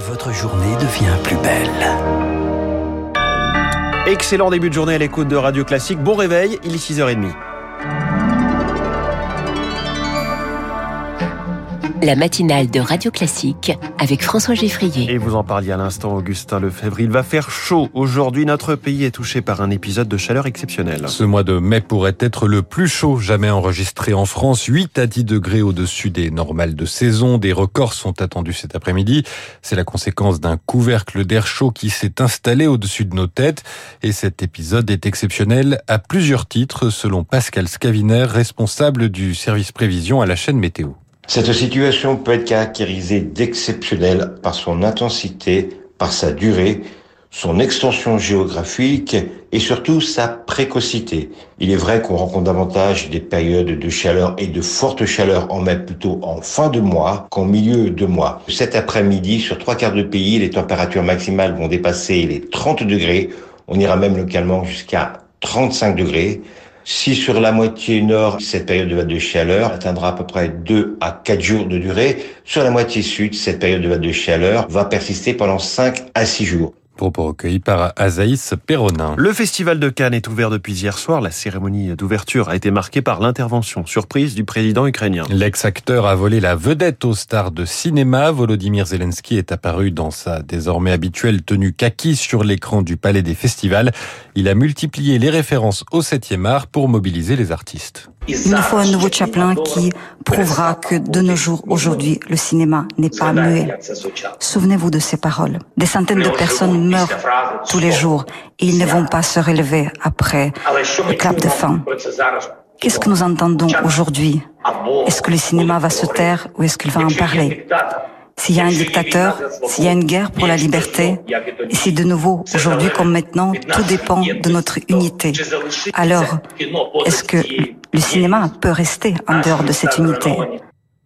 votre journée devient plus belle. Excellent début de journée à l'écoute de Radio Classique. Bon réveil, il est 6h30. La matinale de Radio Classique avec François Geffrier. Et vous en parliez à l'instant, Augustin Lefebvre. Il va faire chaud. Aujourd'hui, notre pays est touché par un épisode de chaleur exceptionnel. Ce mois de mai pourrait être le plus chaud jamais enregistré en France. 8 à 10 degrés au-dessus des normales de saison. Des records sont attendus cet après-midi. C'est la conséquence d'un couvercle d'air chaud qui s'est installé au-dessus de nos têtes. Et cet épisode est exceptionnel à plusieurs titres, selon Pascal Scaviner, responsable du service prévision à la chaîne météo. Cette situation peut être caractérisée d'exceptionnelle par son intensité, par sa durée, son extension géographique et surtout sa précocité. Il est vrai qu'on rencontre davantage des périodes de chaleur et de forte chaleur en mai plutôt en fin de mois qu'en milieu de mois. Cet après-midi, sur trois quarts de pays, les températures maximales vont dépasser les 30 degrés. On ira même localement jusqu'à 35 degrés. Si sur la moitié nord, cette période de vague de chaleur atteindra à peu près 2 à 4 jours de durée, sur la moitié sud, cette période de vague de chaleur va persister pendant 5 à 6 jours. Propos recueillis par Azaïs Perronin. Le festival de Cannes est ouvert depuis hier soir. La cérémonie d'ouverture a été marquée par l'intervention surprise du président ukrainien. L'ex-acteur a volé la vedette aux stars de cinéma. Volodymyr Zelensky est apparu dans sa désormais habituelle tenue kaki sur l'écran du Palais des Festivals. Il a multiplié les références au 7e art pour mobiliser les artistes. Il nous faut un nouveau Chaplin qui prouvera que de nos jours, aujourd'hui, le cinéma n'est pas muet. Souvenez-vous de ces paroles. Des centaines de personnes meurent tous les jours. Et ils ne vont pas se relever après le clap de fin. Qu'est-ce que nous entendons aujourd'hui? Est-ce que le cinéma va se taire ou est-ce qu'il va en parler? S'il y a un dictateur, s'il y a une guerre pour la liberté, et si de nouveau, aujourd'hui comme maintenant, tout dépend de notre unité, alors est-ce que le cinéma peut rester en dehors de cette unité?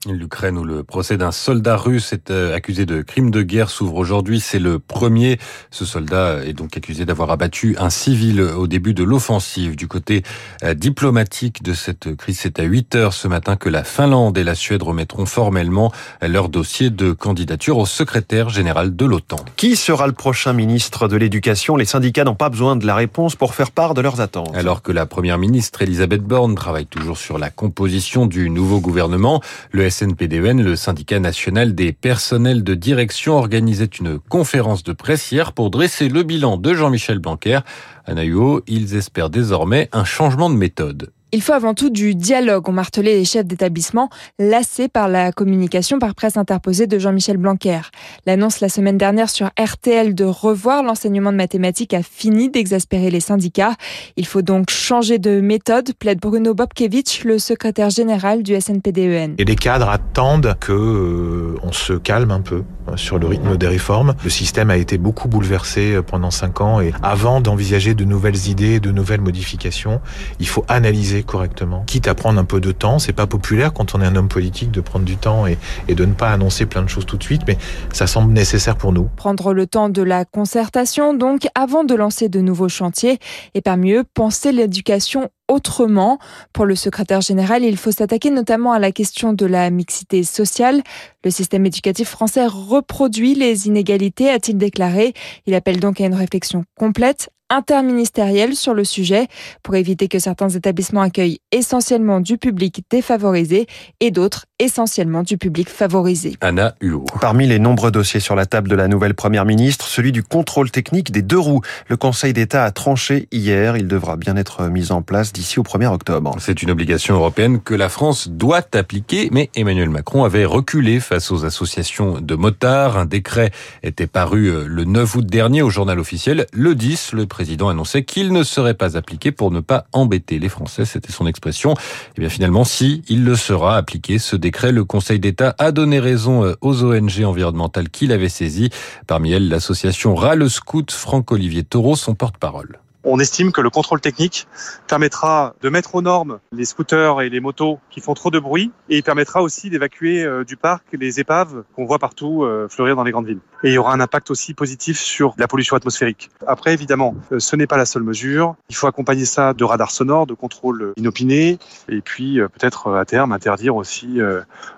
L'Ukraine où le procès d'un soldat russe est euh, accusé de crime de guerre s'ouvre aujourd'hui. C'est le premier. Ce soldat est donc accusé d'avoir abattu un civil au début de l'offensive. Du côté euh, diplomatique de cette crise, c'est à 8 heures ce matin que la Finlande et la Suède remettront formellement leur dossier de candidature au secrétaire général de l'OTAN. Qui sera le prochain ministre de l'Éducation? Les syndicats n'ont pas besoin de la réponse pour faire part de leurs attentes. Alors que la première ministre Elisabeth Borne travaille toujours sur la composition du nouveau gouvernement, le SNPDN, le syndicat national des personnels de direction, organisait une conférence de presse hier pour dresser le bilan de Jean-Michel Blanquer. À Naïo, ils espèrent désormais un changement de méthode. Il faut avant tout du dialogue, ont martelé les chefs d'établissement, lassés par la communication par presse interposée de Jean-Michel Blanquer. L'annonce la semaine dernière sur RTL de revoir l'enseignement de mathématiques a fini d'exaspérer les syndicats. Il faut donc changer de méthode, plaide Bruno Bobkevich, le secrétaire général du SNPDEN. Et les cadres attendent que euh, on se calme un peu sur le rythme des réformes. Le système a été beaucoup bouleversé euh, pendant cinq ans et avant d'envisager de nouvelles idées, de nouvelles modifications, il faut analyser correctement. Quitte à prendre un peu de temps, c'est pas populaire quand on est un homme politique de prendre du temps et, et de ne pas annoncer plein de choses tout de suite, mais ça semble nécessaire pour nous. Prendre le temps de la concertation, donc, avant de lancer de nouveaux chantiers, et parmi eux, penser l'éducation autrement. Pour le secrétaire général, il faut s'attaquer notamment à la question de la mixité sociale. Le système éducatif français reproduit les inégalités, a-t-il déclaré. Il appelle donc à une réflexion complète interministérielle sur le sujet pour éviter que certains établissements accueillent essentiellement du public défavorisé et d'autres essentiellement du public favorisé. Anna Huot. Parmi les nombreux dossiers sur la table de la nouvelle première ministre, celui du contrôle technique des deux roues. Le Conseil d'État a tranché hier. Il devra bien être mis en place d'ici au 1er octobre. C'est une obligation européenne que la France doit appliquer, mais Emmanuel Macron avait reculé face aux associations de motards. Un décret était paru euh, le 9 août dernier au journal officiel. Le 10, le président annonçait qu'il ne serait pas appliqué pour ne pas embêter les Français. C'était son expression. Et eh bien finalement, si il le sera appliqué, ce décret, le Conseil d'État a donné raison euh, aux ONG environnementales qu'il avait saisies. Parmi elles, l'association Râle Scout, Franck-Olivier Taureau, son porte-parole. On estime que le contrôle technique permettra de mettre aux normes les scooters et les motos qui font trop de bruit et il permettra aussi d'évacuer euh, du parc les épaves qu'on voit partout euh, fleurir dans les grandes villes. Et il y aura un impact aussi positif sur la pollution atmosphérique. Après, évidemment, euh, ce n'est pas la seule mesure. Il faut accompagner ça de radars sonores, de contrôle inopiné et puis peut-être à terme interdire aussi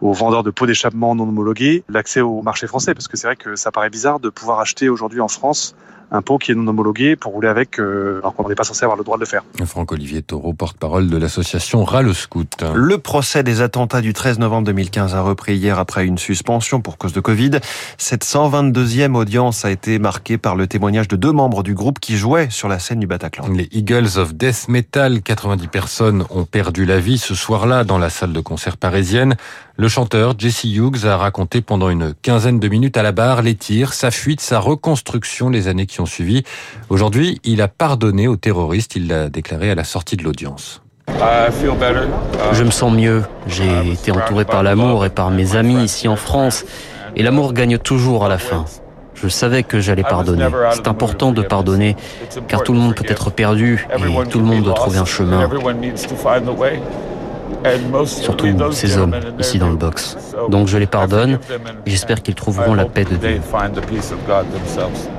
aux vendeurs de pots d'échappement non homologués l'accès au marché français parce que c'est vrai que ça paraît bizarre de pouvoir acheter aujourd'hui en France un pot qui est non homologué pour rouler avec euh, alors qu'on n'est pas censé avoir le droit de le faire. Franck-Olivier Taureau, porte-parole de l'association Râle Scout. Le procès des attentats du 13 novembre 2015 a repris hier après une suspension pour cause de Covid. Cette 122e audience a été marquée par le témoignage de deux membres du groupe qui jouaient sur la scène du Bataclan. Les Eagles of Death Metal, 90 personnes ont perdu la vie ce soir-là dans la salle de concert parisienne. Le chanteur Jesse Hughes a raconté pendant une quinzaine de minutes à la barre les tirs, sa fuite, sa reconstruction les années qui suivi. Aujourd'hui, il a pardonné aux terroristes, il l'a déclaré à la sortie de l'audience. Je me sens mieux. J'ai été entouré par l'amour et par mes amis ici en France. Et l'amour gagne toujours à la fin. Je savais que j'allais pardonner. C'est important de pardonner, car tout le monde peut être perdu et tout le monde doit trouver un chemin surtout ces hommes ici dans le box. Donc je les pardonne et j'espère qu'ils trouveront la paix de Dieu.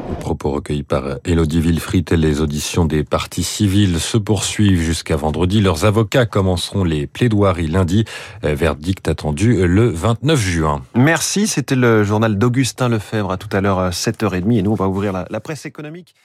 Le propos recueilli par Elodie Wilfried et les auditions des parties civiles se poursuivent jusqu'à vendredi. Leurs avocats commenceront les plaidoiries lundi. Verdict attendu le 29 juin. Merci, c'était le journal d'Augustin Lefebvre à tout à l'heure 7h30 et nous on va ouvrir la, la presse économique.